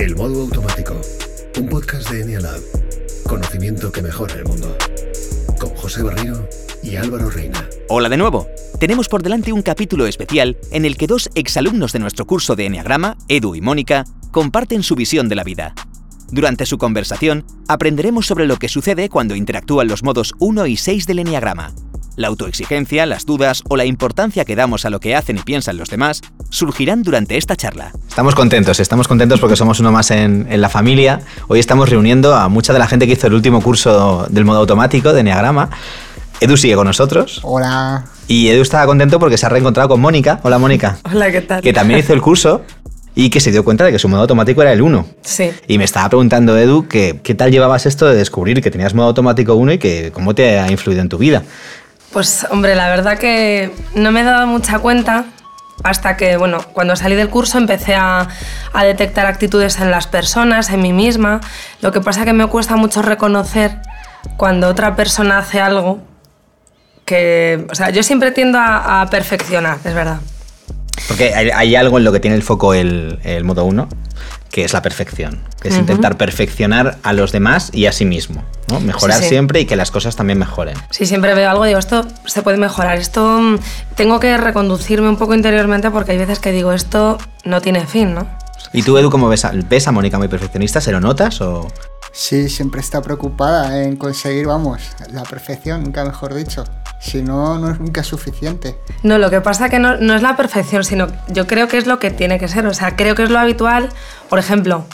El modo automático, un podcast de Enialab. Conocimiento que mejora el mundo. Con José Barrio y Álvaro Reina. Hola de nuevo. Tenemos por delante un capítulo especial en el que dos exalumnos de nuestro curso de Enneagrama, Edu y Mónica, comparten su visión de la vida. Durante su conversación, aprenderemos sobre lo que sucede cuando interactúan los modos 1 y 6 del Enneagrama. La autoexigencia, las dudas o la importancia que damos a lo que hacen y piensan los demás surgirán durante esta charla. Estamos contentos, estamos contentos porque somos uno más en, en la familia. Hoy estamos reuniendo a mucha de la gente que hizo el último curso del modo automático de Enneagrama. Edu sigue con nosotros. Hola. Y Edu estaba contento porque se ha reencontrado con Mónica. Hola Mónica. Hola, ¿qué tal? Que también hizo el curso y que se dio cuenta de que su modo automático era el 1. Sí. Y me estaba preguntando, Edu, que, ¿qué tal llevabas esto de descubrir que tenías modo automático 1 y que cómo te ha influido en tu vida? Pues hombre, la verdad que no me he dado mucha cuenta hasta que, bueno, cuando salí del curso empecé a, detectar actitudes en las personas, en mí misma. Lo que pasa que me cuesta mucho reconocer cuando otra persona hace algo que, o sea, yo siempre tiendo a, perfeccionar, es verdad. Porque hay, algo en lo que tiene el foco el, modo 1, que es la perfección, que es intentar perfeccionar a los demás y a sí mismo. ¿no? Mejorar Sí, sí. siempre y que las cosas también mejoren. Si siempre veo algo, digo, esto se puede mejorar, esto mm, tengo que reconducirme un poco interiormente porque hay veces que digo, esto no tiene fin, ¿no? ¿Y tú, Edu, cómo ves a, ves a Mónica muy perfeccionista? ¿Se lo notas o...? Sí, siempre está preocupada en conseguir, vamos, la perfección, nunca mejor dicho. Si no, no es nunca suficiente. No, lo que pasa que no, no es la perfección, sino yo creo que es lo que tiene que ser. O sea, creo que es lo habitual. Por ejemplo,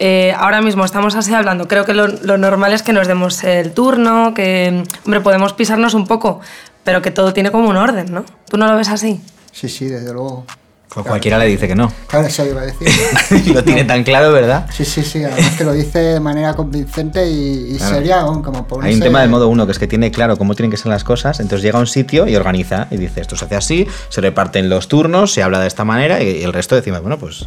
eh, ahora mismo estamos así hablando. Creo que lo, lo normal es que nos demos el turno, que, hombre, podemos pisarnos un poco, pero que todo tiene como un orden, ¿no? ¿Tú no lo ves así? Sí, sí, desde luego. Pues cualquiera le dice que no. Claro, eso iba a decir. lo tiene tan claro, ¿verdad? Sí, sí, sí, además que lo dice de manera convincente y, y Claro. seria, aún como por Hay un tema del modo 1 que es que tiene claro cómo tienen que ser las cosas, entonces llega a un sitio y organiza y dice esto se hace así, se reparten los turnos, se habla de esta manera y el resto decimos, bueno, pues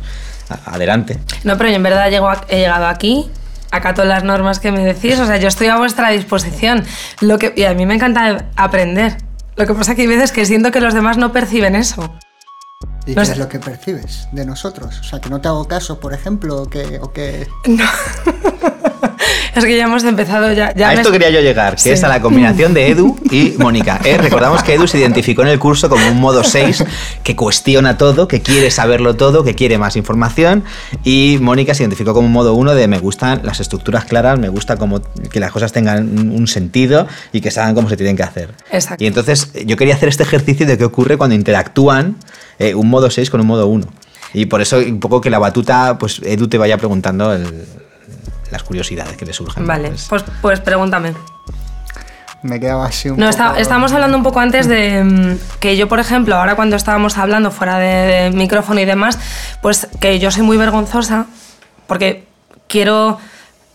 adelante. No, pero yo en verdad llego a- he llegado aquí, acato las normas que me decís, o sea, yo estoy a vuestra disposición. Lo que, y a mí me encanta aprender. Lo que pasa que hay veces que siento que los demás no perciben eso. ¿Y no es lo que percibes de nosotros? O sea, que no te hago caso, por ejemplo, o que... O que... Es que ya hemos empezado, ya, ya a me- esto quería yo llegar, que Sí. es a la combinación de Edu y Mónica. ¿eh? Recordamos que Edu se identificó en el curso como un modo 6 que cuestiona todo, que quiere saberlo todo, que quiere más información. Y Mónica se identificó como un modo 1 de me gustan las estructuras claras, me gusta como que las cosas tengan un un sentido y que se hagan como se tienen que hacer. Exacto. Y entonces yo quería hacer este ejercicio de qué ocurre cuando interactúan eh, un modo 6 con un modo 1. Y por eso un poco que la batuta, pues Edu te vaya preguntando el- las curiosidades que le surjan. Vale, Pues- pues, pues pregúntame. Me quedaba así un No, poco... está- estábamos hablando un poco antes de mm, que yo, por ejemplo, ahora cuando estábamos hablando fuera de, de micrófono y demás, pues que yo soy muy vergonzosa porque quiero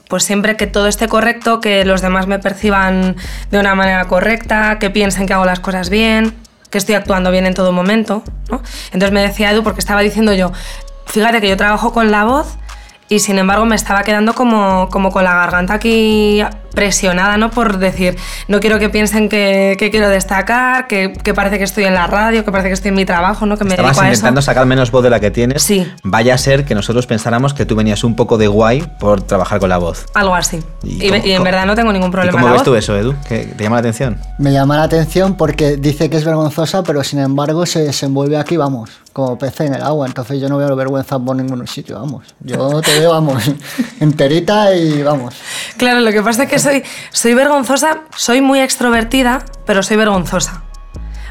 pues siempre que todo esté correcto, que los demás me perciban de una manera correcta, que piensen que hago las cosas bien, que estoy actuando bien en todo momento, ¿no? Entonces me decía Edu porque estaba diciendo yo, fíjate que yo trabajo con la voz y sin embargo me estaba quedando como, como con la garganta aquí presionada, ¿no? Por decir, no quiero que piensen que, que quiero destacar, que, que parece que estoy en la radio, que parece que estoy en mi trabajo, ¿no? Que me Estabas dedico a eso. intentando sacar menos voz de la que tienes. Sí. Vaya a ser que nosotros pensáramos que tú venías un poco de guay por trabajar con la voz. Algo así. ¿Y Y, cómo- y en cómo- verdad no tengo ningún ¿Y problema. cómo en la ves voz. tú eso, Edu? ¿Que ¿Te llama la atención? Me llama la atención porque dice que es vergonzosa, pero sin embargo se desenvuelve aquí, vamos, como pez en el agua. Entonces yo no veo vergüenza por ningún sitio, vamos. Yo te veo, vamos, enterita y vamos. Claro, lo que pasa es que soy, soy vergonzosa, soy muy extrovertida, pero soy vergonzosa.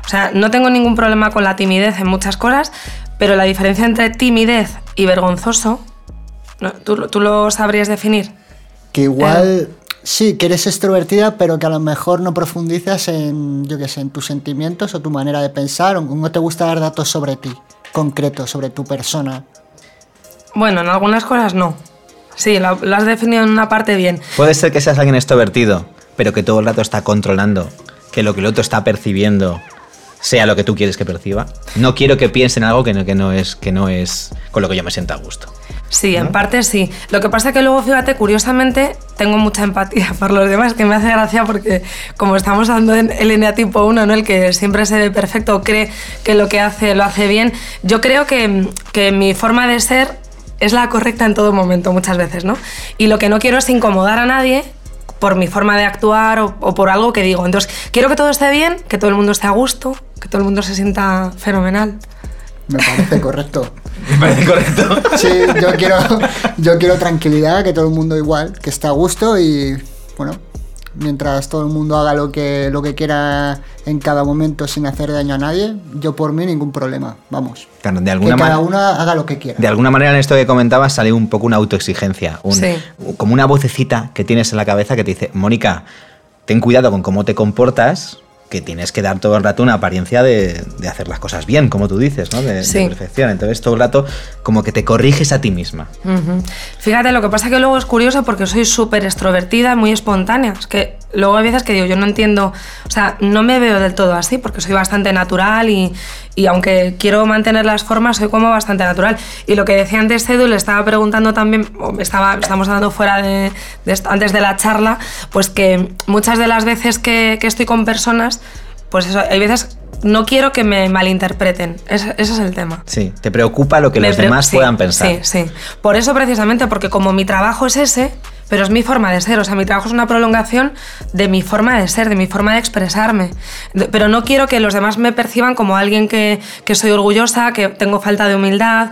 O sea, no tengo ningún problema con la timidez en muchas cosas, pero la diferencia entre timidez y vergonzoso, ¿no? ¿Tú, tú lo sabrías definir? Que igual, sí, que eres extrovertida, pero que a lo mejor no profundizas en, yo qué sé, en tus sentimientos o tu manera de pensar, o no te gusta dar datos sobre ti, concretos, sobre tu persona. Bueno, en algunas cosas no. Sí, lo, lo has definido en una parte bien. Puede ser que seas alguien extrovertido, pero que todo el rato está controlando, que lo que el otro está percibiendo sea lo que tú quieres que perciba. No quiero que piensen algo que no, que no es que no es con lo que yo me sienta a gusto. Sí, en parte sí. Lo que pasa es que luego, fíjate, curiosamente, tengo mucha empatía por los demás, que me hace gracia porque como estamos hablando en el ENEA tipo 1, ¿no? el que siempre se ve perfecto, cree que lo que hace lo hace bien, yo creo que, que mi forma de ser es la correcta en todo momento muchas veces, ¿no? Y lo que no quiero es incomodar a nadie por mi forma de actuar o, o por algo que digo. Entonces, quiero que todo esté bien, que todo el mundo esté a gusto, que todo el mundo se sienta fenomenal. Me parece correcto. Me parece correcto. Sí, yo quiero, yo quiero tranquilidad, que todo el mundo igual, que esté a gusto y bueno, mientras todo el mundo haga lo que, lo que quiera en cada momento sin hacer daño a nadie, yo por mí ningún problema, vamos. Claro, de Que alguna cada manera. uno haga lo que quiera. De alguna manera en esto que comentabas sale un poco una autoexigencia, un- Sí. como una vocecita que tienes en la cabeza que te dice, Mónica, ten cuidado con cómo te comportas, que tienes que dar todo el rato una apariencia de, de hacer las cosas bien, como tú dices, ¿no? De, perfección. Entonces todo el rato como que te corriges a ti misma. Fíjate, lo que pasa que luego es curioso porque soy súper extrovertida, muy espontánea. Es que luego hay veces que digo, yo no entiendo, o sea, no me veo del todo así porque soy bastante natural y, y aunque quiero mantener las formas, soy como bastante natural. Y lo que decía antes Edu, le estaba preguntando también, o me estaba, estamos hablando fuera de, de antes de la charla, pues que muchas de las veces que, que estoy con personas, pues eso, hay veces no quiero que me malinterpreten. Ese, ese es el tema. Sí, te preocupa lo que Me los demás sí, puedan pensar. Sí, sí. Por eso precisamente, porque como mi trabajo es ese, pero es mi forma de ser, o sea, mi trabajo es una prolongación de mi forma de ser, de mi forma de expresarme. Pero no quiero que los demás me perciban como alguien que, que soy orgullosa, que tengo falta de humildad.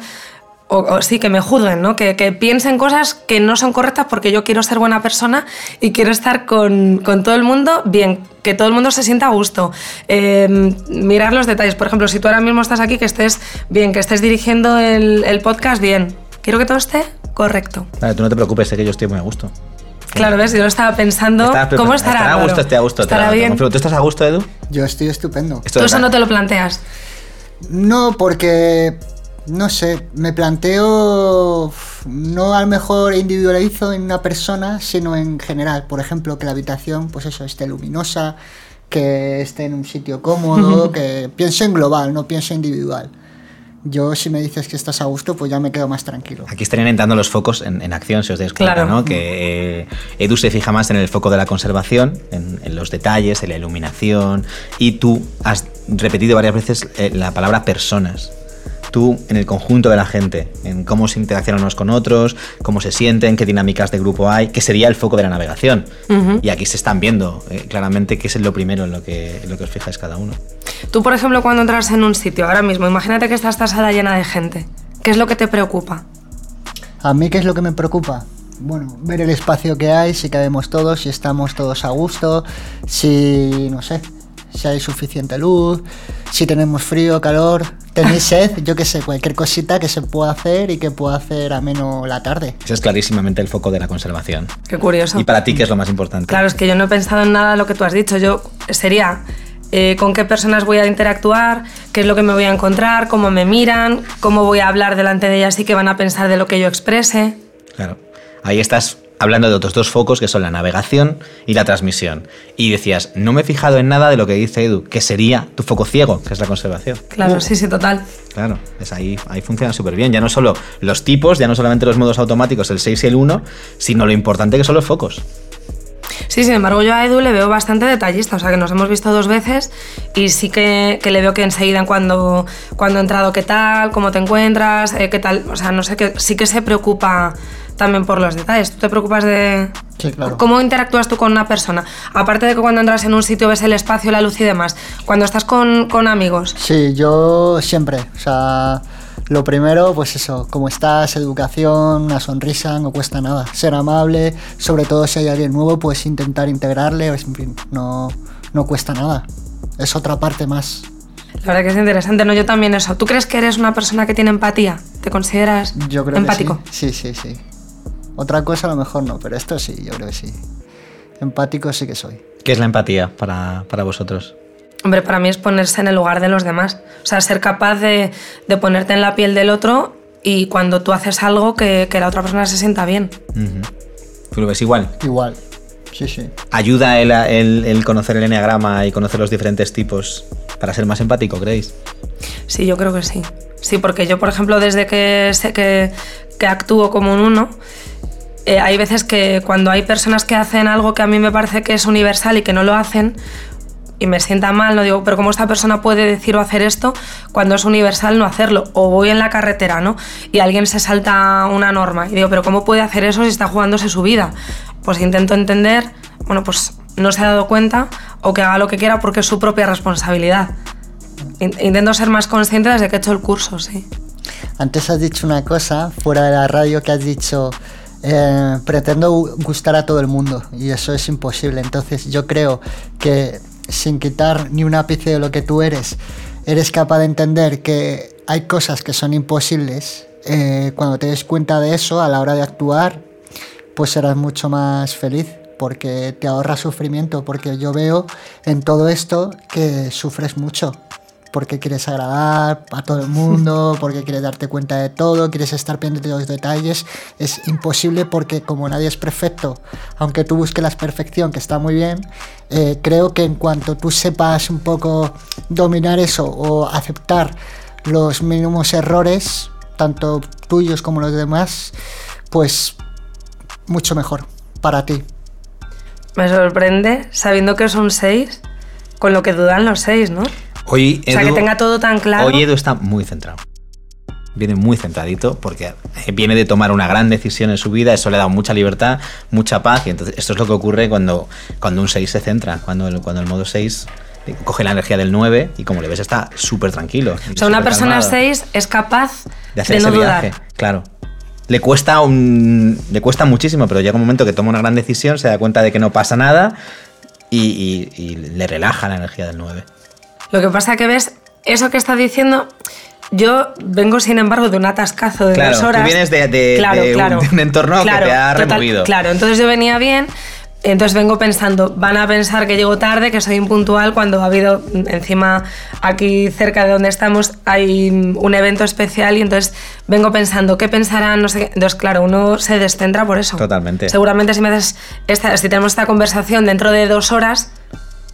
O, o sí, que me juzguen, ¿no? Que, que piensen cosas que no son correctas porque yo quiero ser buena persona y quiero estar con, con todo el mundo bien, que todo el mundo se sienta a gusto. Eh, mirar los detalles. Por ejemplo, si tú ahora mismo estás aquí, que estés bien, que estés dirigiendo el, el podcast bien. Quiero que todo esté correcto. Vale, tú no te preocupes, sé que yo estoy muy a gusto. Claro, ves, yo lo estaba pensando. ¿Cómo estará? Estará a gusto, esté a gusto. te ¿Estará bien? confirmo. ¿Tú estás a gusto, Edu? Yo estoy estupendo. Tú eso no te lo planteas. No, porque, no sé, me planteo, no a lo mejor individualizo en una persona, sino en general. Por ejemplo, que la habitación, pues eso, esté luminosa, que esté en un sitio cómodo, que pienso en global, no pienso individual. Yo, si me dices que estás a gusto, pues ya me quedo más tranquilo. Aquí estarían entrando los focos en, en acción, si os dais cuenta, Claro. ¿no? Que eh, Edu se fija más en el foco de la conservación, en, en los detalles, en la iluminación, y tú has repetido varias veces eh, la palabra personas. Tú en el conjunto de la gente, en cómo se interaccionan unos con otros, cómo se sienten, qué dinámicas de grupo hay, que sería el foco de la navegación. Y aquí se están viendo eh, claramente qué es lo primero en lo que, en lo que os fijáis cada uno. Tú, por ejemplo, cuando entras en un sitio, ahora mismo, imagínate que está esta sala llena de gente. ¿Qué es lo que te preocupa? ¿A mí qué es lo que me preocupa? Bueno, ver el espacio que hay, si cabemos todos, si estamos todos a gusto, si, no sé, si hay suficiente luz, si tenemos frío, calor, tenéis sed, yo qué sé, cualquier cosita que se pueda hacer y que pueda hacer ameno la tarde. Ese es clarísimamente el foco de la conservación. Qué curioso. Y para ti, ¿qué es lo más importante? Claro, es que yo no he pensado en nada de lo que tú has dicho. Yo sería eh, con qué personas voy a interactuar, qué es lo que me voy a encontrar, cómo me miran, cómo voy a hablar delante de ellas y qué van a pensar de lo que yo exprese. Claro. Ahí estás hablando de otros dos focos que son la navegación y la transmisión. Y decías, no me he fijado en nada de lo que dice Edu, que sería tu foco ciego, que es la conservación. Claro, sí, sí, total. Claro, es ahí, ahí funciona súper bien. Ya no solo los tipos, ya no solamente los modos automáticos, el 6 y el 1, sino lo importante que son los focos. Sí, sin embargo, yo a Edu le veo bastante detallista, o sea que nos hemos visto dos veces y sí que, que le veo que enseguida cuando, cuando he entrado, qué tal, cómo te encuentras, eh, qué tal, o sea, no sé, que sí que se preocupa también por los detalles. ¿Tú te preocupas de Sí, claro. cómo interactúas tú con una persona? Aparte de que cuando entras en un sitio ves el espacio, la luz y demás, cuando estás con, con amigos, Sí, yo siempre, o sea, lo primero, pues eso, como estás, educación, una sonrisa, no cuesta nada. Ser amable, sobre todo si hay alguien nuevo, pues intentar integrarle, en fin, no, no cuesta nada. Es otra parte más. la verdad que es interesante, ¿no? Yo también eso. ¿Tú crees que eres una persona que tiene empatía? ¿Te consideras Yo creo empático? que sí. Sí, sí, sí. Otra cosa a lo mejor no, pero esto sí, yo creo que sí. Empático sí que soy. ¿Qué es la empatía para, para vosotros? Hombre, para mí es ponerse en el lugar de los demás. O sea, ser capaz de, de ponerte en la piel del otro y cuando tú haces algo que, que la otra persona se sienta bien. ¿Tú lo ves igual? Igual. Sí, sí. ¿Ayuda el, el- el conocer el enneagrama y conocer los diferentes tipos para ser más empático, creéis? Sí, yo creo que sí. Sí, porque yo, por ejemplo, desde que sé que, que actúo como un uno, eh, hay veces que cuando hay personas que hacen algo que a mí me parece que es universal y que no lo hacen, y me sienta mal, no digo, pero ¿cómo esta persona puede decir o hacer esto cuando es universal no hacerlo? O voy en la carretera, ¿no? Y alguien se salta una norma y digo, pero ¿cómo puede hacer eso si está jugándose su vida? Pues intento entender, bueno, pues no se ha dado cuenta o que haga lo que quiera porque es su propia responsabilidad. Intento ser más consciente desde que he hecho el curso, sí. Antes has dicho una cosa fuera de la radio que has dicho, eh, pretendo gustar a todo el mundo y eso es imposible. Entonces yo creo que sin quitar ni un ápice de lo que tú eres, eres capaz de entender que hay cosas que son imposibles. Eh, cuando te des cuenta de eso a la hora de actuar, pues serás mucho más feliz porque te ahorra sufrimiento, porque yo veo en todo esto que sufres mucho porque quieres agradar a todo el mundo, porque quieres darte cuenta de todo, quieres estar pendiente de los detalles. Es imposible porque como nadie es perfecto, aunque tú busques la perfección, que está muy bien, eh, creo que en cuanto tú sepas un poco dominar eso o aceptar los mínimos errores, tanto tuyos como los demás, pues mucho mejor para ti. Me sorprende sabiendo que son seis, con lo que dudan los seis, ¿no? Hoy o sea, que tenga todo tan claro. Hoy Edu está muy centrado. Viene muy centradito porque eh, viene de tomar una gran decisión en su vida, eso le da mucha libertad, mucha paz y entonces esto es lo que ocurre cuando, cuando un 6 se centra, cuando el, cuando el modo 6 coge la energía del 9 y como le ves está súper tranquilo. O sea, una persona 6 es capaz de hacer ese viaje, claro. Le cuesta, un, le cuesta muchísimo, pero llega un momento que toma una gran decisión, se da cuenta de que no pasa nada y, y le relaja la energía del 9. Lo que pasa que ves, eso que está diciendo, yo vengo, sin embargo, de un atascazo de dos horas. Tú vienes de, Un, entorno que te ha removido. Claro, entonces yo venía bien. Entonces vengo pensando, van a pensar que llego tarde, que soy impuntual, cuando ha habido encima aquí cerca de donde estamos hay un evento especial y entonces vengo pensando, ¿qué pensarán? No sé qué. Entonces, claro, uno se descentra por eso. Totalmente. Seguramente si me haces esta, si tenemos esta conversación dentro de dos horas,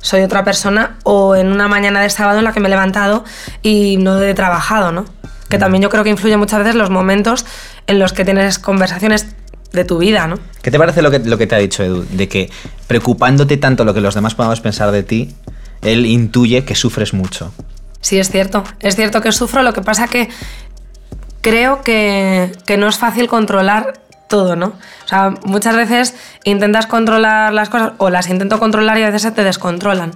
soy otra persona o en una mañana de sábado en la que me he levantado y no he trabajado, ¿no? Que también yo creo que influye muchas veces los momentos en los que tienes conversaciones de tu vida, ¿no? ¿Qué te parece lo que, lo que te ha dicho Edu? De que preocupándote tanto lo que los demás podamos pensar de ti, él intuye que sufres mucho. Sí, es cierto. Es cierto que sufro, lo que pasa que creo que, que no es fácil controlar todo, ¿no? O sea, muchas veces intentas controlar las cosas o las intento controlar y a veces se te descontrolan.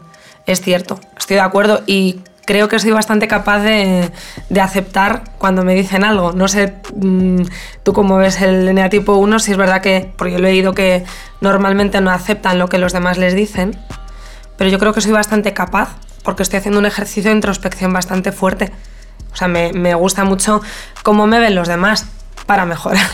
Es cierto, estoy de acuerdo y creo que soy bastante capaz de, aceptar cuando me dicen algo. No sé mm, tú cómo ves el eneatipo 1, si es verdad que, porque yo he leído que normalmente no aceptan lo que los demás les dicen, pero yo creo que soy bastante capaz porque estoy haciendo un ejercicio de introspección bastante fuerte. O sea, me, me gusta mucho cómo me ven los demás para mejorar.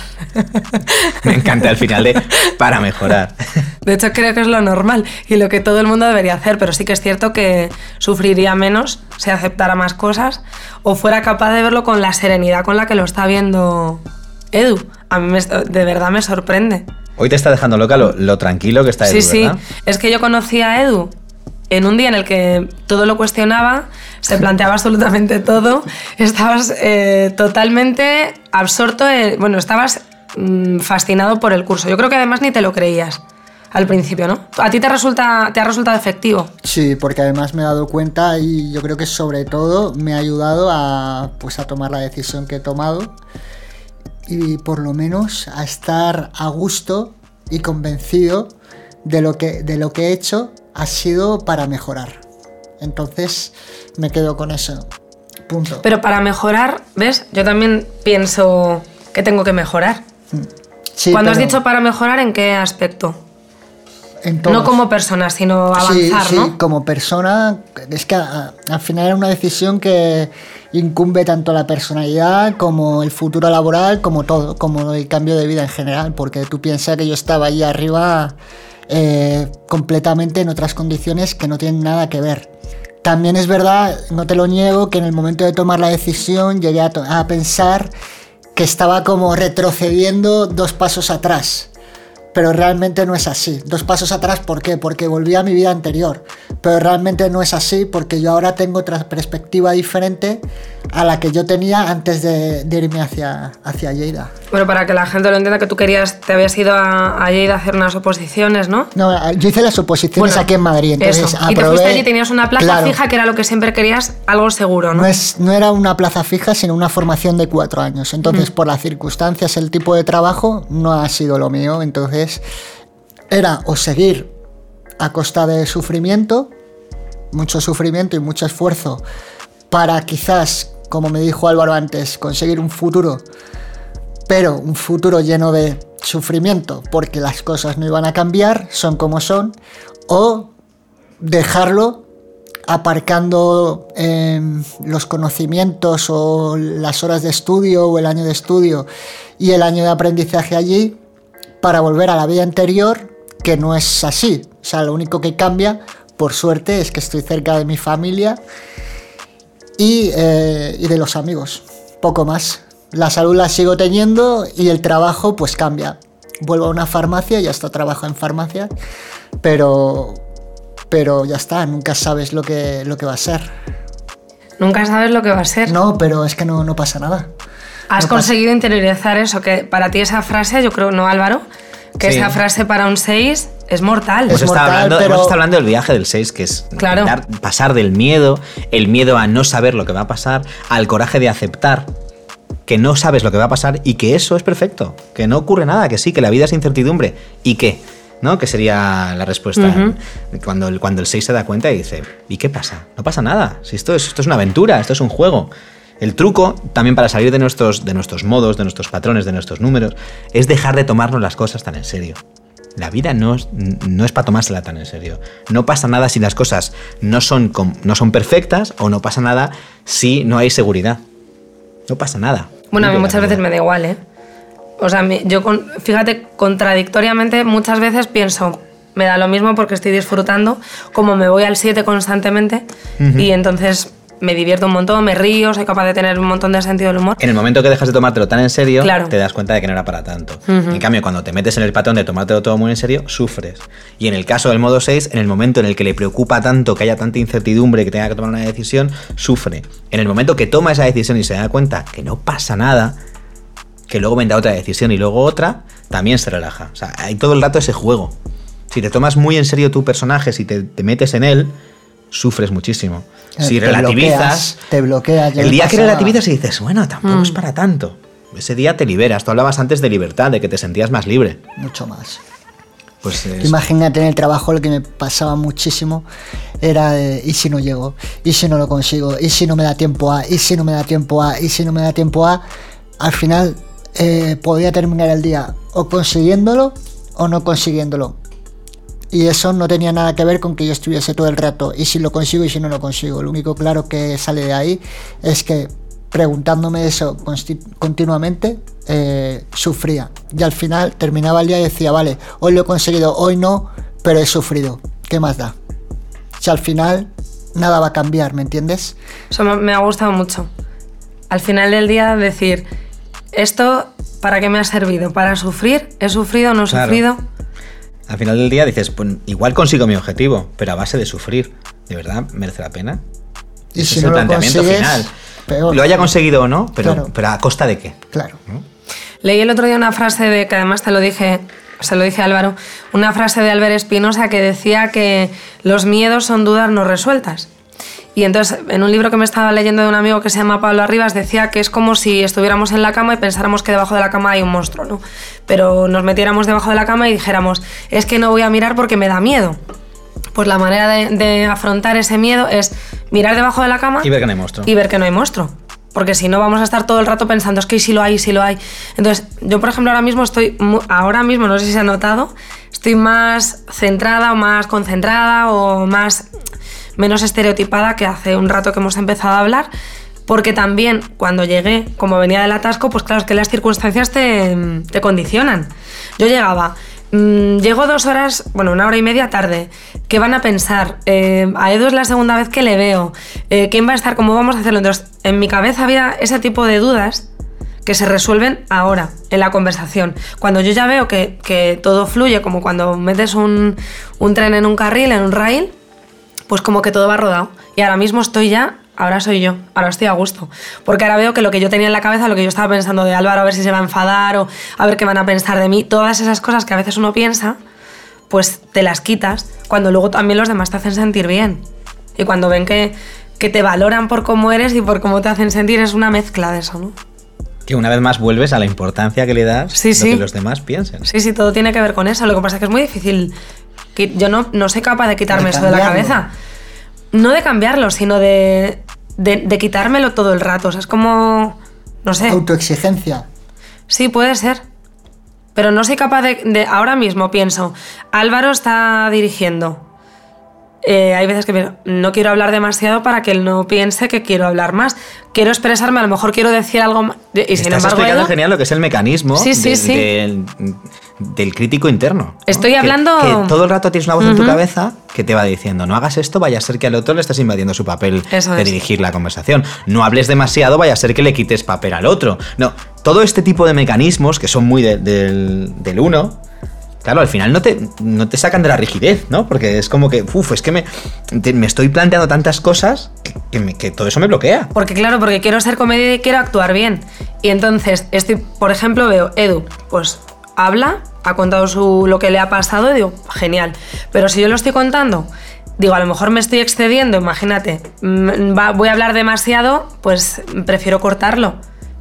Me encanta el final de para mejorar. De hecho, creo que es lo normal y lo que todo el mundo debería hacer, pero sí que es cierto que sufriría menos si aceptara más cosas o fuera capaz de verlo con la serenidad con la que lo está viendo Edu. A mí de verdad me sorprende. Hoy te está dejando loca lo, tranquilo que está Edu. Sí, sí. Es que yo conocí a Edu en un día en el que todo lo cuestionaba, se planteaba absolutamente todo, estabas eh, totalmente absorto, bueno, estabas mm, fascinado por el curso. Yo creo que además ni te lo creías al principio, ¿no? ¿A ti te, resulta, te ha resultado efectivo? Sí, porque además me he dado cuenta y yo creo que sobre todo me ha ayudado a, pues, a tomar la decisión que he tomado y por lo menos a estar a gusto y convencido de lo que, de lo que he hecho ha sido para mejorar. Entonces me quedo con eso. Punto. Pero para mejorar, ¿ves? Yo también pienso que tengo que mejorar. Mm. Cuando has dicho para mejorar, ¿en qué aspecto? no como persona, sino avanzar, sí, sí, como persona, es que al final es una decisión que incumbe tanto la personalidad como el futuro laboral, como todo, como el cambio de vida en general, porque tú piensas que yo estaba ahí arriba eh, completamente en otras condiciones que no tienen nada que ver. También es verdad, no te lo niego, que en el momento de tomar la decisión llegué a, pensar que estaba como retrocediendo dos pasos atrás. Pero realmente no es así. Dos pasos atrás, ¿por qué? Porque volví a mi vida anterior, pero realmente no es así porque yo ahora tengo otra perspectiva diferente a la que yo tenía antes de, de irme hacia, hacia Lleida. Bueno, para que la gente lo entienda, que tú querías, te habías ido a, a Lleida a hacer unas oposiciones, ¿no? No, yo hice las oposiciones Bueno, aquí en Madrid, entonces eso. Y te aprobé- fuiste allí, tenías una plaza Claro. fija que era lo que siempre querías, algo seguro, ¿no? No, es, no era una plaza fija, sino una formación de cuatro años. Entonces, por las circunstancias, el tipo de trabajo no ha sido lo mío. Entonces, era o seguir a costa de sufrimiento, mucho sufrimiento y mucho esfuerzo, para quizás, como me dijo Álvaro antes, conseguir un futuro, pero un futuro lleno de sufrimiento, porque las cosas no iban a cambiar, son como son, o dejarlo aparcando em, los conocimientos o las horas de estudio o el año de estudio y el año de aprendizaje allí para volver a la vida anterior, que no es así. O sea, lo único que cambia, por suerte, es que estoy cerca de mi familia y, eh, y de los amigos. Poco más. La salud la sigo teniendo y el trabajo pues cambia. Vuelvo a una farmacia, ya está trabajo en farmacia, pero, pero ya está, nunca sabes lo que, lo que va a ser. Nunca sabes lo que va a ser. No, pero es que no, no pasa nada. Has no conseguido interiorizar eso, que para ti esa frase, yo creo, no Álvaro, que Sí. esa frase para un 6 es mortal. Hemos Es estado, mortal, hablando, pero- hemos estado hablando del viaje del 6, que es Claro. dar- pasar del miedo, el miedo a no saber lo que va a pasar, al coraje de aceptar que no sabes lo que va a pasar y que eso es perfecto, que no ocurre nada, que sí, que la vida es incertidumbre y que, ¿no? Que sería la respuesta cuando, el, cuando el 6 se da cuenta y dice, ¿y qué pasa? No pasa nada, si esto es, esto es una aventura, esto es un juego. El truco, también para salir de nuestros, de nuestros modos, de nuestros patrones, de nuestros números, es dejar de tomarnos las cosas tan en serio. La vida no es, no es para tomársela tan en serio. No pasa nada si las cosas no son, no son perfectas o no pasa nada si no hay seguridad. No pasa nada. Bueno, a mí muchas veces me da igual, ¿eh? O sea, yo, fíjate, contradictoriamente muchas veces pienso, me da lo mismo porque estoy disfrutando, como me voy al 7 constantemente y entonces me divierto un montón, me río, soy capaz de tener un montón de sentido del humor. En el momento que dejas de tomártelo tan en serio, Claro. te das cuenta de que no era para tanto. En cambio, cuando te metes en el patrón de tomártelo todo muy en serio, sufres. Y en el caso del modo 6, en el momento en el que le preocupa tanto, que haya tanta incertidumbre, que tenga que tomar una decisión, sufre. En el momento que toma esa decisión y se da cuenta que no pasa nada, que luego vendrá otra decisión y luego otra, también se relaja. O sea, hay todo el rato ese juego. Si te tomas muy en serio tu personaje, si te, te metes en él, sufres muchísimo. Si Eh, Te relativizas, bloqueas, te bloqueas. el día que relativizas y dices, bueno, tampoco Mm. es para tanto. Ese día te liberas. Tú hablabas antes de libertad, de que te sentías más libre. Mucho más. Pues es- Imagínate en el trabajo lo que me pasaba muchísimo era de, ¿y si no llego? ¿Y si no lo consigo? ¿Y si no me da tiempo a? ¿Y si no me da tiempo a? ¿Y si no me da tiempo a? Al final eh, podía terminar el día o consiguiéndolo o no consiguiéndolo. Y eso no tenía nada que ver con que yo estuviese todo el rato. Y si lo consigo y si no lo consigo. Lo único claro que sale de ahí es que preguntándome eso continuamente, eh, sufría. Y al final terminaba el día y decía, vale, hoy lo he conseguido, hoy no, pero he sufrido. ¿Qué más da? Si al final nada va a cambiar, ¿me entiendes? Eso me- me ha gustado mucho. Al final del día decir, ¿esto para qué me ha servido? ¿Para sufrir? ¿He sufrido o no he Claro. sufrido? Al final del día dices, pues igual consigo mi objetivo, pero a base de sufrir. ¿De verdad merece la pena? Y Ese si es no el planteamiento final. peor. Lo haya conseguido o no, pero, Claro. pero a costa de qué. Claro. Leí el otro día una frase de, que además te lo dije, se lo dije a Álvaro, una frase de Albert Espinosa que decía que los miedos son dudas no resueltas. Y entonces, en un libro que me estaba leyendo de un amigo que se llama Pablo Arribas, decía que es como si estuviéramos en la cama y pensáramos que debajo de la cama hay un monstruo, ¿no? Pero nos metiéramos debajo de la cama y dijéramos, es que no voy a mirar porque me da miedo. Pues la manera de, de afrontar ese miedo es mirar debajo de la cama Y ver que no hay monstruo. y ver que no hay monstruo. Porque si no vamos a estar todo el rato pensando, es que si lo hay, si lo hay. Entonces, yo por ejemplo ahora mismo estoy, ahora mismo, no sé si se ha notado, estoy más centrada o más concentrada o más, menos estereotipada que hace un rato que hemos empezado a hablar. Porque también cuando llegué, como venía del atasco, pues claro, es que las circunstancias te, te condicionan. Yo llegaba, mm, llego dos horas, bueno, una hora y media tarde. ¿Qué van a pensar? Eh, a Edu es la segunda vez que le veo. Eh, ¿Quién va a estar? ¿Cómo vamos a hacerlo? Entonces, en mi cabeza había ese tipo de dudas que se resuelven ahora, en la conversación. Cuando yo ya veo que, que todo fluye, como cuando metes un, un tren en un carril, en un rail, pues como que todo va rodado. Y ahora mismo estoy ya, ahora soy yo, ahora estoy a gusto. Porque ahora veo que lo que yo tenía en la cabeza, lo que yo estaba pensando de Álvaro, a ver si se va a enfadar o a ver qué van a pensar de mí, todas esas cosas que a veces uno piensa, pues te las quitas cuando luego también los demás te hacen sentir bien. Y cuando ven que, que te valoran por cómo eres y por cómo te hacen sentir, es una mezcla de eso, ¿no? Que una vez más vuelves a la importancia que le das Sí, lo sí. que los demás piensen. Sí, sí, todo tiene que ver con eso. Lo que pasa es que es muy difícil. Yo no, no soy capaz de quitarme De eso de la cabeza. No de cambiarlo, sino de, de, de quitármelo todo el rato. O sea, es como. No sé. Autoexigencia. Sí, puede ser. Pero no soy capaz de, de- Ahora mismo pienso, Álvaro está dirigiendo. Eh, hay veces que no quiero hablar demasiado para que él no piense que quiero hablar más. Quiero expresarme, a lo mejor quiero decir algo más. Y sin Estás embargo, explicando genial lo que es el mecanismo Sí, sí, de- sí. Del, del crítico interno. ¿no? Estoy hablando- Que, todo el rato tienes una voz en tu cabeza que te va diciendo, no hagas esto, vaya a ser que al otro le estés invadiendo su papel Eso de es. dirigir la conversación. No hables demasiado, vaya a ser que le quites papel al otro. No, todo este tipo de mecanismos que son muy de- del, del uno, Claro, al final no te, no te sacan de la rigidez, ¿no? Porque es como que, uff, es que me, te- me estoy planteando tantas cosas que, que me- que todo eso me bloquea. Porque claro, porque quiero ser comedia y quiero actuar bien. Y entonces, estoy, por ejemplo, veo Edu, pues habla, ha contado su, lo que le ha pasado y digo, genial. Pero si yo lo estoy contando, digo, a lo mejor me estoy excediendo, imagínate, voy a hablar demasiado, pues prefiero cortarlo.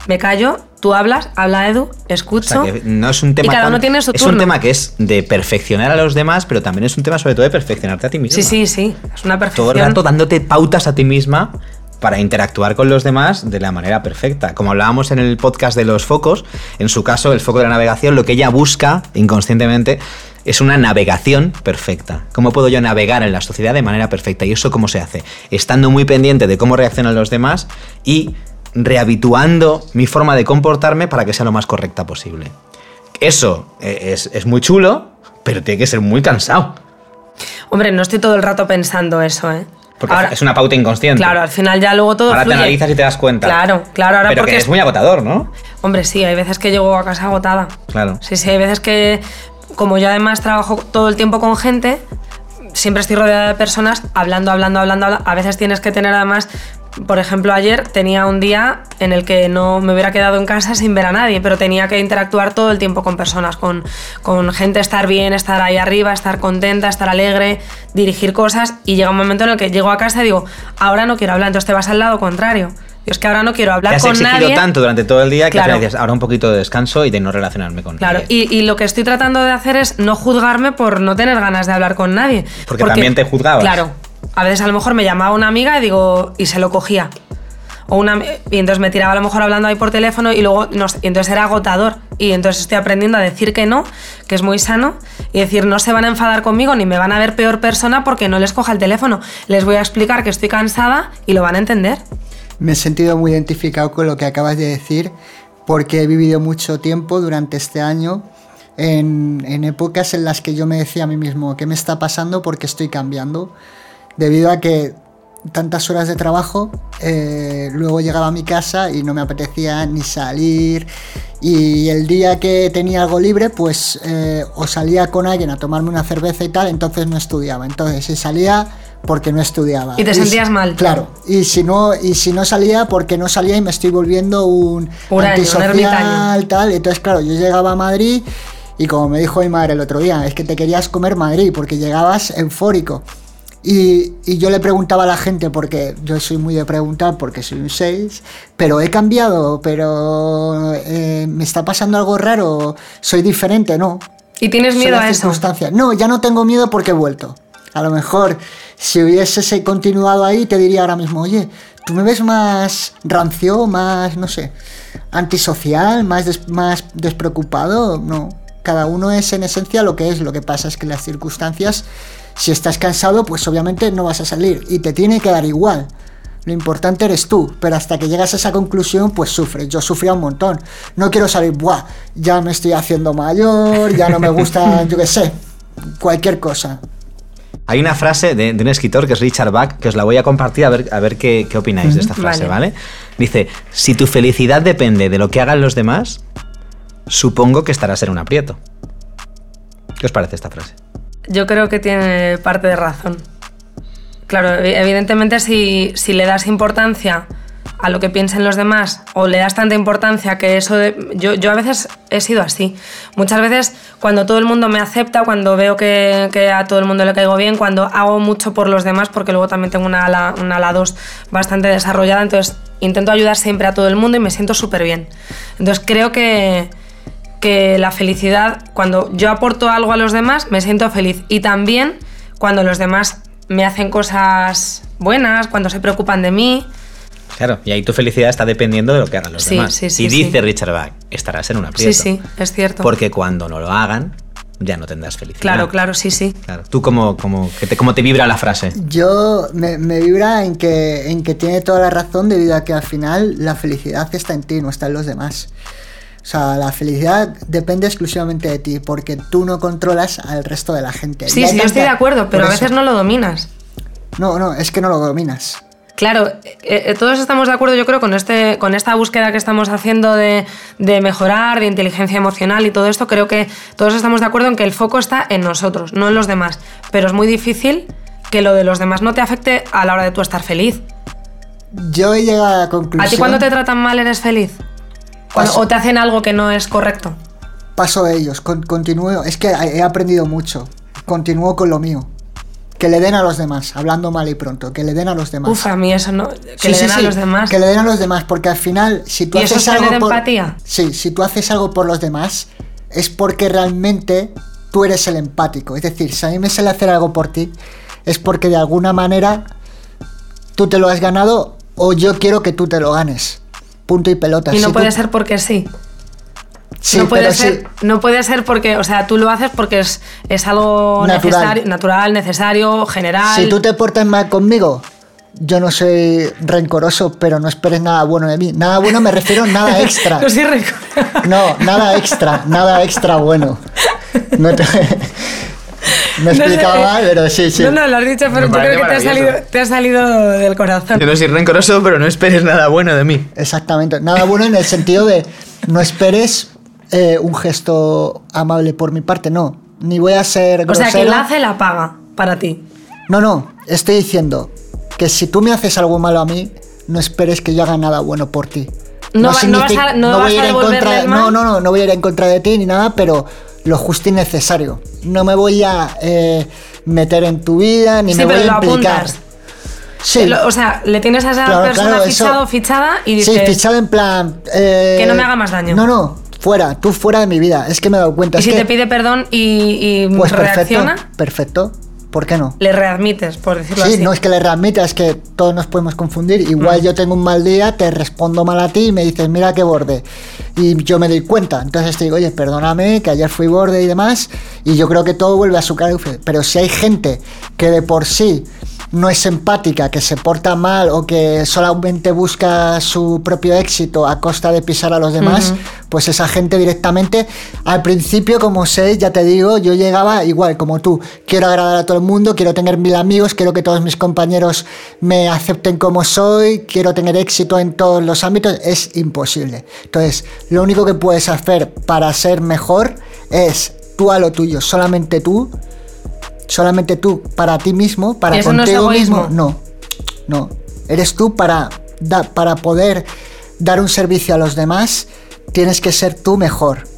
Me callo, tú hablas, habla Edu, O escucho. sea, que no es un tema y cada tan- uno tiene su Es turno. un tema que es de perfeccionar a los demás, pero también es un tema sobre todo de perfeccionarte a ti mismo. Sí, sí, sí, es una perfección. Todo el rato dándote pautas a ti misma para interactuar con los demás de la manera perfecta. Como hablábamos en el podcast de los focos, en su caso, el foco de la navegación, lo que ella busca inconscientemente es una navegación perfecta. ¿Cómo puedo yo navegar en la sociedad de manera perfecta? ¿Y eso cómo se hace? Estando muy pendiente de cómo reaccionan los demás y rehabituando mi forma de comportarme para que sea lo más correcta posible. Eso eh, es, es muy chulo, pero tiene que ser muy cansado. Hombre, no estoy todo el rato pensando eso, ¿eh? Porque Ahora- es una pauta inconsciente. Claro, al final ya luego todo Ahora fluye. te analizas y te das cuenta. Claro, claro, ahora Pero porque que es muy agotador, ¿no? Hombre, sí, hay veces que llego a casa agotada. Claro. Sí, sí, hay veces que, como yo además trabajo todo el tiempo con gente, siempre estoy rodeada de personas hablando, hablando, hablando. habla- A veces tienes que tener además, por ejemplo, ayer tenía un día en el que no me hubiera quedado en casa sin ver a nadie, pero tenía que interactuar todo el tiempo con personas, con, con gente, estar bien, estar ahí arriba, estar contenta, estar alegre, dirigir cosas. Y llega un momento en el que llego a casa y digo, ahora no quiero hablar, entonces te vas al lado contrario. Yo es que ahora no quiero hablar has con exigido nadie. tanto durante todo el día que Claro. dices, ahora un poquito de descanso y de no relacionarme con Claro, nadie. y, y lo que estoy tratando de hacer es no juzgarme por no tener ganas de hablar con nadie. Porque también te juzgabas. Claro. A veces a lo mejor me llamaba una amiga y digo, y se lo cogía. O una, y entonces me tiraba a lo mejor hablando ahí por teléfono y luego, no y entonces era agotador. Y entonces estoy aprendiendo a decir que no, que es muy sano, y decir, no se van a enfadar conmigo ni me van a ver peor persona porque no les coja el teléfono. Les voy a explicar que estoy cansada y lo van a entender. Me he sentido muy identificado con lo que acabas de decir, porque he vivido mucho tiempo durante este año en, épocas en las que yo me decía a mí mismo, ¿qué me está pasando? Porque estoy cambiando. Debido a que tantas horas de trabajo, eh, luego llegaba a mi casa y no me apetecía ni salir. Y el día que tenía algo libre, pues eh, o salía con alguien a tomarme una cerveza y tal, entonces no estudiaba. Entonces, si salía porque no estudiaba. Y te sentías mal. Claro. Y si no, y si no salía, porque no salía y me estoy volviendo un Huraño, un antisocial, ermitaño. tal. Entonces, claro, yo llegaba a Madrid y como me dijo mi madre el otro día, es que te querías comer Madrid porque llegabas eufórico. Y, y yo le preguntaba a la gente, porque yo soy muy de preguntar, porque soy un 6, pero he cambiado, pero eh, me está pasando algo raro, soy diferente, ¿no? ¿Y tienes miedo a eso? No, ya no tengo miedo porque he vuelto. A lo mejor, si hubiese continuado ahí, te diría ahora mismo, oye, tú me ves más rancio, más, no sé, antisocial, más, des- más despreocupado. No, cada uno es en esencia lo que es. Lo que pasa es que las circunstancias, si estás cansado, pues obviamente no vas a salir y te tiene que dar igual. Lo importante eres tú, pero hasta que llegas a esa conclusión, pues sufres. Yo sufría un montón. No quiero salir, buah, ya me estoy haciendo mayor, ya no me gusta, yo qué sé, cualquier cosa. Hay una frase de, de un escritor que es Richard Bach, que os la voy a compartir a ver, a ver qué, qué opináis de esta frase, Vale. ¿vale? Dice, si tu felicidad depende de lo que hagan los demás, supongo que estarás en un aprieto. ¿Qué os parece esta frase? Yo creo que tiene parte de razón. Claro, evi- evidentemente si, si le das importancia a lo que piensen los demás o le das tanta importancia que eso. Yo, yo a veces he sido así. Muchas veces cuando todo el mundo me acepta, cuando veo que, que a todo el mundo le caigo bien, cuando hago mucho por los demás, porque luego también tengo una ala, una ala 2 bastante desarrollada, entonces intento ayudar siempre a todo el mundo y me siento súper bien. Entonces creo que, que la felicidad, cuando yo aporto algo a los demás, me siento feliz. Y también cuando los demás me hacen cosas buenas, cuando se preocupan de mí. Claro, y ahí tu felicidad está dependiendo de lo que hagan los Sí, demás. sí, sí, y dice sí. Richard Bach, estarás en un Sí, aprieto. sí, es cierto. Porque cuando no lo hagan, ya no tendrás felicidad. Claro, claro, sí, sí. Claro. ¿Tú cómo, cómo, que te, cómo te vibra la frase? Yo me, me vibra en que, en que tiene toda la razón debido a que al final la felicidad está en ti, no está en los demás. O sea, la felicidad depende exclusivamente de ti porque tú no controlas al resto de la gente. Sí, Ya sí, yo estoy de acuerdo, pero a veces no lo dominas. No, no, es que no lo dominas. Claro, eh, eh, todos estamos de acuerdo, yo creo, con, este, con esta búsqueda que estamos haciendo de, de mejorar, de inteligencia emocional y todo esto. Creo que todos estamos de acuerdo en que el foco está en nosotros, no en los demás. Pero es muy difícil que lo de los demás no te afecte a la hora de tú estar feliz. Yo he llegado a la conclusión. ¿A ti cuando te tratan mal eres feliz? Paso. ¿O te hacen algo que no es correcto? Paso de ellos, con- continúo. Es que he aprendido mucho. Continúo con lo mío. Que le den a los demás, hablando mal y pronto. Que le den a los demás. Uf, a mí eso no. Que Sí, le sí, den a los demás. Que le den a los demás, porque al final, si tú ¿Y eso haces es tener algo. por- empatía? Sí, si tú haces algo por los demás, es porque realmente tú eres el empático. Es decir, si a mí me sale hacer algo por ti, es porque de alguna manera tú te lo has ganado o yo quiero que tú te lo ganes. Punto y pelota. Y no Si puede tú- ser porque sí. Sí, no, puede ser, sí. no puede ser porque, o sea, tú lo haces porque es, es algo Natural. necesario, natural, necesario, general. Si tú te portas mal conmigo, yo no soy rencoroso, pero no esperes nada bueno de mí. Nada bueno me refiero a nada extra. No soy rencor- No, nada extra, nada extra bueno. No te... Me he No sé, mal, pero sí, sí. No, no, lo has dicho, pero Me yo creo que te ha, salido, te ha salido del corazón. Yo no soy rencoroso, pero no esperes nada bueno de mí. Exactamente. Nada bueno en el sentido de no esperes eh, un gesto amable por mi parte, no. Ni voy a ser O grosero. sea, que la hace la paga para ti. No, no, estoy diciendo que si tú me haces algo malo a mí, no esperes que yo haga nada bueno por ti. No vas a- no vas voy a ir en contra. No, no, no, no voy a ir en contra de ti ni nada, pero lo justo y necesario. No me voy a eh, meter en tu vida ni Sí, me voy a implicar. apuntas. Sí, Lo- O sea, le tienes a esa Claro, persona claro, fichado fichada y sí, dices. fichado en plan. eh, Que no me haga más daño. No, no, fuera, tú fuera de mi vida. Es que me he dado cuenta. y es si que, te pide perdón y, y pues perfecto, reacciona, perfecto. ¿Por qué no? le readmites, por decirlo Sí, así. no es que le readmita, es que todos nos podemos confundir. Igual Mm. yo tengo un mal día, te respondo mal a ti y me dices, mira qué borde. Y yo me doy cuenta. Entonces te digo, oye, perdóname, que ayer fui borde y demás. Y yo creo que todo vuelve a su cauce. Pero si hay gente que de por sí no es empática, que se porta mal o que solamente busca su propio éxito a costa de pisar a los demás, pues esa gente directamente, al principio, como sé, ya te digo, yo llegaba igual como tú. Quiero agradar a todo el mundo, quiero tener mil amigos, quiero que todos mis compañeros me acepten como soy, quiero tener éxito en todos los ámbitos. Es imposible. Entonces, lo único que puedes hacer para ser mejor es tú a lo tuyo, solamente tú solamente tú para ti mismo, para ¿Y eso no es contigo mismo. No, no. Eres tú para, da- para poder dar un servicio a los demás, tienes que ser tú mejor.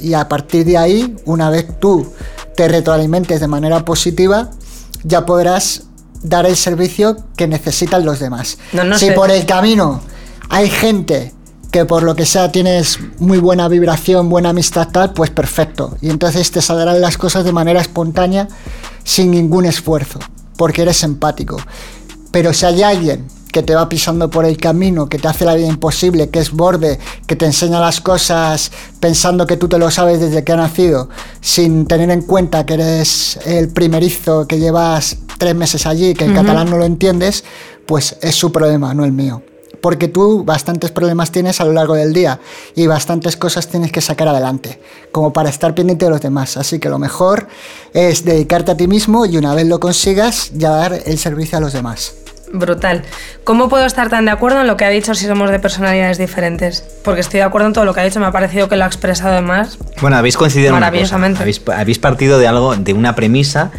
Y a partir de ahí, una vez tú te retroalimentes de manera positiva, ya podrás dar el servicio que necesitan los demás. No, no si sé. por el camino hay gente que por lo que sea tienes muy buena vibración, buena amistad tal, pues perfecto. Y entonces te saldrán las cosas de manera espontánea, sin ningún esfuerzo, porque eres empático. Pero si hay alguien que te va pisando por el camino, que te hace la vida imposible, que es borde, que te enseña las cosas pensando que tú te lo sabes desde que ha nacido, sin tener en cuenta que eres el primerizo que llevas tres meses allí, que el catalán no lo entiendes, pues es su problema, no el mío. Porque tú bastantes problemas tienes a lo largo del día y bastantes cosas tienes que sacar adelante, como para estar pendiente de los demás. Así que lo mejor es dedicarte a ti mismo y una vez lo consigas, ya dar el servicio a los demás. Brutal. ¿Cómo puedo estar tan de acuerdo en lo que ha dicho si somos de personalidades diferentes? Porque estoy de acuerdo en todo lo que ha dicho, me ha parecido que lo ha expresado más. Bueno, habéis coincidido en una cosa. Maravillosamente. Habéis, habéis partido de algo, de una premisa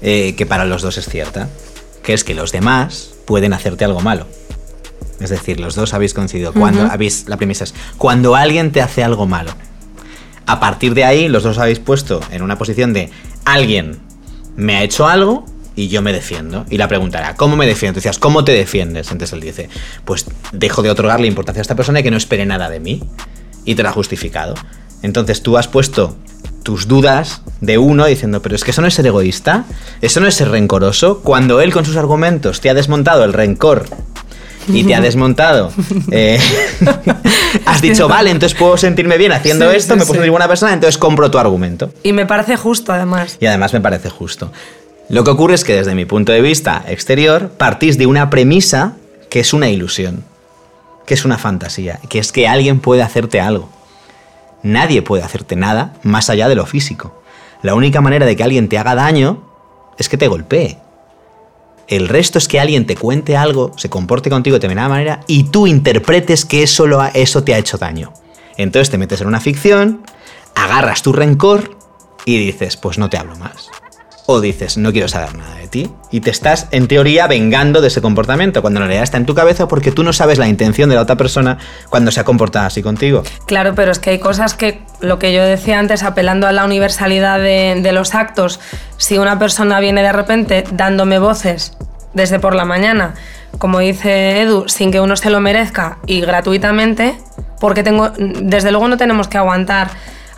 eh, que para los dos es cierta, que es que los demás pueden hacerte algo malo. Es decir, los dos habéis coincidido. Cuando habéis, la premisa es cuando alguien te hace algo malo. A partir de ahí, los dos habéis puesto en una posición de alguien me ha hecho algo y yo me defiendo. Y la pregunta era, ¿cómo me defiendo? Tú decías, ¿cómo te defiendes? Entonces él dice, pues dejo de otorgarle importancia a esta persona y que no espere nada de mí. Y te lo ha justificado. Entonces tú has puesto tus dudas de uno diciendo, pero es que eso no es ser egoísta, eso no es ser rencoroso, cuando él con sus argumentos te ha desmontado el rencor y te ha desmontado, eh, has dicho, vale, entonces puedo sentirme bien haciendo Sí, esto, sí, me puedo sentir buena persona, entonces compro tu argumento. Y me parece justo, además. Y además me parece justo. Lo que ocurre es que desde mi punto de vista exterior partís de una premisa que es una ilusión, que es una fantasía, que es que alguien puede hacerte algo. Nadie puede hacerte nada más allá de lo físico. La única manera de que alguien te haga daño es que te golpee. El resto es que alguien te cuente algo, se comporte contigo de determinada manera y tú interpretes que eso, lo eso te ha hecho daño. Entonces te metes en una ficción, agarras tu rencor y dices, pues no te hablo más. O dices, no quiero saber nada de ti. Y te estás, en teoría, vengando de ese comportamiento, cuando en realidad está en tu cabeza porque tú no sabes la intención de la otra persona cuando se ha comportado así contigo. Claro, pero es que hay cosas que, lo que yo decía antes, apelando a la universalidad de, de los actos, si una persona viene de repente dándome voces desde por la mañana, como dice Edu, sin que uno se lo merezca y gratuitamente, porque tengo, desde luego no tenemos que aguantar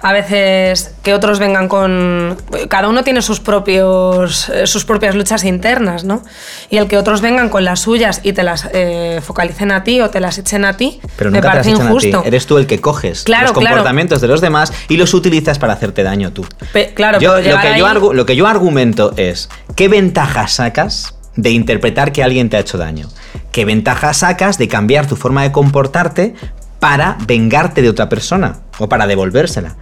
a veces que otros vengan con... Cada uno tiene sus, propios, eh, sus propias luchas internas, ¿no? Y el que otros vengan con las suyas y te las eh, focalicen a ti o te las echen a ti, Pero me nunca te las parece echan a ti. injusto. Eres tú el que coges Claro, los claro. comportamientos de los demás y los utilizas para hacerte daño tú. Pe- claro, Yo- lo, que yo ahí- argu- lo que yo argumento es, ¿qué ventaja sacas de interpretar que alguien te ha hecho daño? ¿Qué ventaja sacas de cambiar tu forma de comportarte para vengarte de otra persona o para devolvérsela?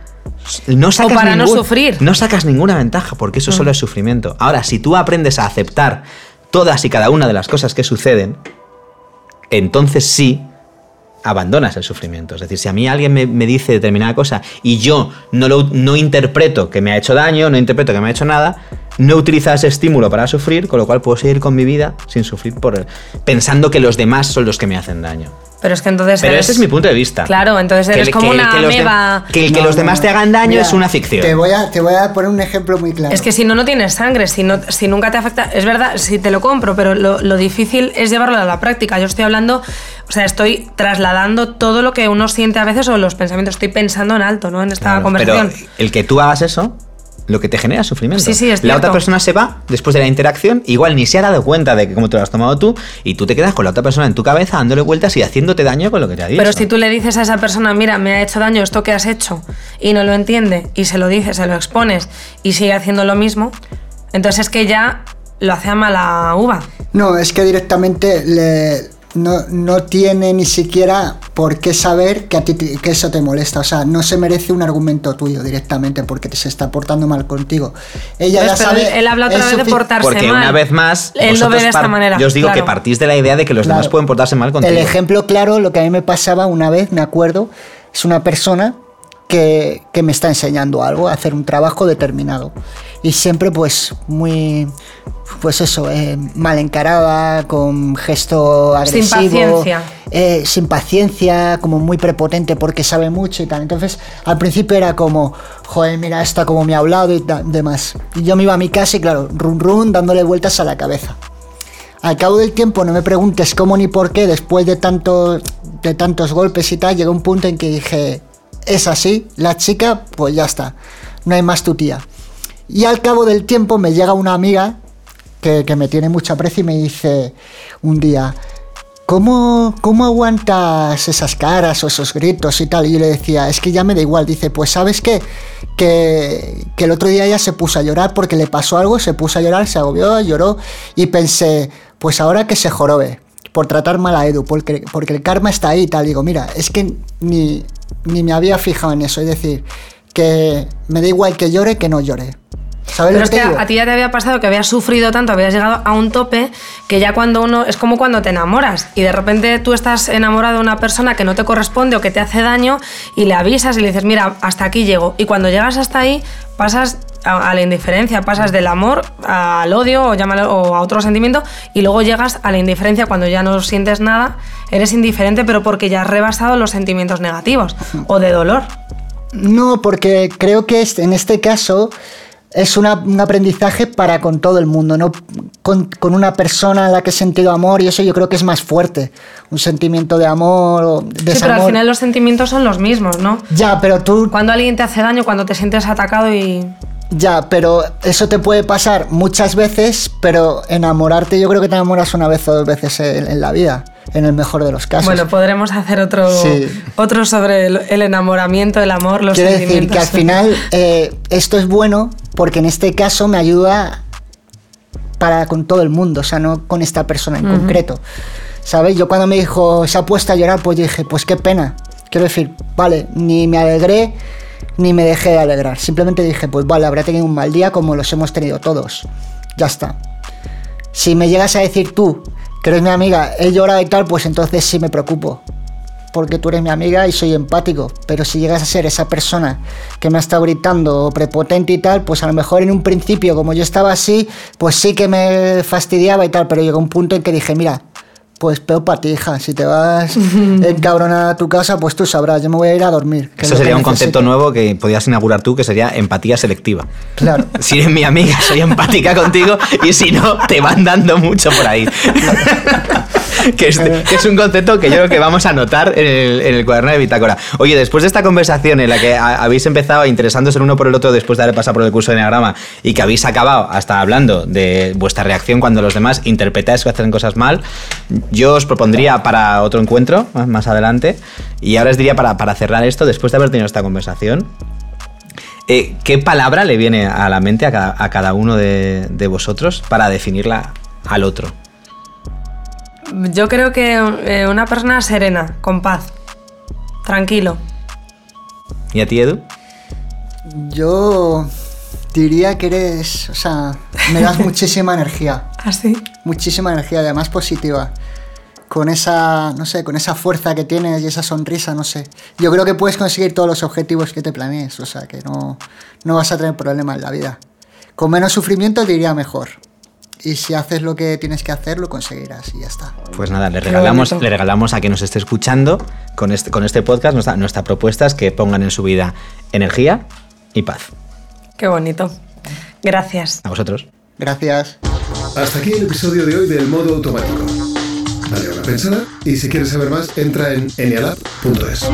No sacas para no sufrir. No sacas ninguna ventaja porque eso solo es sufrimiento. Ahora, si tú aprendes a aceptar todas y cada una de las cosas que suceden, entonces sí abandonas el sufrimiento. Es decir, si a mí alguien me, me dice determinada cosa y yo no, lo, no interpreto que me ha hecho daño, no interpreto que me ha hecho nada, no utilizo ese estímulo para sufrir, con lo cual puedo seguir con mi vida sin sufrir por pensando que los demás son los que me hacen daño. Pero es que entonces. Pero eres- ese es mi punto de vista. Claro, entonces eres como que el- una que de- el que No, los no, demás no. te hagan daño Mira, es una ficción. Te voy, a, te voy a poner un ejemplo muy claro. Es que si no, no tienes sangre, si, no, si nunca te afecta. Es verdad, si te lo compro, pero lo, lo difícil es llevarlo a la práctica. Yo estoy hablando, o sea, estoy trasladando todo lo que uno siente a veces o los pensamientos. Estoy pensando en alto, ¿no? En esta Claro, conversación. Pero el que tú hagas eso, lo que te genera es sufrimiento. Sí, sí, es La otra persona se va después de la interacción, igual ni se ha dado cuenta de que cómo te lo has tomado tú, y tú te quedas con la otra persona en tu cabeza dándole vueltas y haciéndote daño con lo que te ha dicho. Pero si tú le dices a esa persona, mira, me ha hecho daño esto que has hecho, y no lo entiende, y se lo dices, se lo expones, y sigue haciendo lo mismo, entonces es que ya lo hace a mala uva. No, es que directamente le- no, no tiene ni siquiera por qué saber que, a ti te- que eso te molesta. O sea, no se merece un argumento tuyo directamente porque te se está portando mal contigo. Ella Pues, ya sabe. él, él habla otra vez de portarse Porque mal. una vez más, él lo ve de esta manera. yo os digo que partís de la idea de que los demás pueden portarse mal contigo. El ejemplo claro, lo que a mí me pasaba una vez, me acuerdo, es una persona que, que me está enseñando algo, a hacer un trabajo determinado. Y siempre pues muy, pues eso, eh, mal encarada, con gesto Sin agresivo. paciencia. eh, sin paciencia, como muy prepotente porque sabe mucho y tal. Entonces, al principio era como, joder, mira esta como me ha hablado y demás. Y yo me iba a mi casa y claro, run run, dándole vueltas a la cabeza. Al cabo del tiempo, no me preguntes cómo ni por qué, después de, tanto, de tantos golpes y tal, llegó un punto en que dije, es así, la chica, pues ya está, no hay más tu tía. Y al cabo del tiempo me llega una amiga que, me tiene mucho aprecio y me dice un día, ¿Cómo, ¿Cómo aguantas esas caras o esos gritos y tal? Y yo le decía, es que ya me da igual. Dice, pues sabes qué? Que, que el otro día ella se puso a llorar porque le pasó algo, se puso a llorar, se agobió, lloró y pensé, pues ahora que se jorobe. por tratar mal a Edu, porque, porque el karma está ahí y tal. Digo, mira, es que ni, ni me había fijado en eso. Es decir, que me da igual que llore que no llore. ¿Sabes Pero lo es que que te digo? a ti ya te había pasado que habías sufrido tanto, habías llegado a un tope que ya cuando uno es como cuando te enamoras y de repente tú estás enamorado de una persona que no te corresponde o que te hace daño y le avisas y le dices, mira, hasta aquí llego. Y cuando llegas hasta ahí pasas a, a la indiferencia, pasas del amor al odio o, llámalo, o a otro sentimiento y luego llegas a la indiferencia cuando ya no sientes nada, eres indiferente pero porque ya has rebasado los sentimientos negativos o de dolor. No, porque creo que en este caso es una- un aprendizaje para con todo el mundo, no con, con una persona a la que he sentido amor y eso yo creo que es más fuerte. Un sentimiento de amor o Sí, desamor. pero al final los sentimientos son los mismos, ¿no? Ya, pero tú Cuando alguien te hace daño, cuando te sientes atacado y... Ya, pero eso te puede pasar muchas veces, pero enamorarte yo creo que te enamoras una vez o dos veces en, en la vida, en el mejor de los casos. Bueno, podremos hacer otro, Sí. otro sobre el, el enamoramiento, el amor, los Quiero decir que al final eh, esto es bueno porque en este caso me ayuda para con todo el mundo, o sea, no con esta persona en concreto. ¿Sabes? Yo cuando me dijo, se ha puesto a llorar, pues yo dije, pues qué pena. Quiero decir, vale, ni me alegré ni me dejé de alegrar. Simplemente dije, pues vale, habrá tenido un mal día como los hemos tenido todos. Ya está. Si me llegas a decir tú, que eres mi amiga, he llorado y tal, pues entonces sí me preocupo. Porque tú eres mi amiga y soy empático. Pero si llegas a ser esa persona que me ha estado gritando prepotente y tal, pues a lo mejor en un principio, como yo estaba así, pues sí que me fastidiaba y tal. Pero llegó un punto en que dije, mira, pues peor para ti, hija. Si te vas encabronada a tu casa, pues tú sabrás, yo me voy a ir a dormir. Eso sería un necesito. concepto nuevo que podías inaugurar tú, que sería empatía selectiva. Claro. Si eres mi amiga, soy empática contigo y si no, te van dando mucho por ahí. que, es, que es un concepto que yo creo que vamos a anotar en el, en el cuaderno de bitácora. Oye, después de esta conversación en la que a- habéis empezado interesándose el uno por el otro después de haber pasado por el curso de Enneagrama y que habéis acabado hasta hablando de vuestra reacción cuando los demás interpretáis que hacen cosas mal, yo os propondría para otro encuentro más- adelante y ahora os diría para, para cerrar esto, después de haber tenido esta conversación, eh, ¿Qué palabra le viene a la mente a cada, a cada uno de, de vosotros para definirla al otro? Yo creo que eh, una persona serena, con paz, tranquilo. ¿Y a ti, Edu? Yo diría que eres, o sea, me das muchísima energía. Así. muchísima energía, además positiva. Con esa, no sé, con esa fuerza que tienes y esa sonrisa, no sé. Yo creo que puedes conseguir todos los objetivos que te planees, o sea, que no, no vas a tener problemas en la vida. Con menos sufrimiento te iría mejor. Y si haces lo que tienes que hacer, lo conseguirás y ya está. Pues nada, le regalamos, le regalamos a quien nos esté escuchando con este, con este podcast nuestra, nuestra propuesta es que pongan en su vida energía y paz. Qué bonito. Gracias. A vosotros. Gracias. Hasta aquí el episodio de hoy del modo automático. Dale una pensada y si quieres saber más, entra en enialab.es.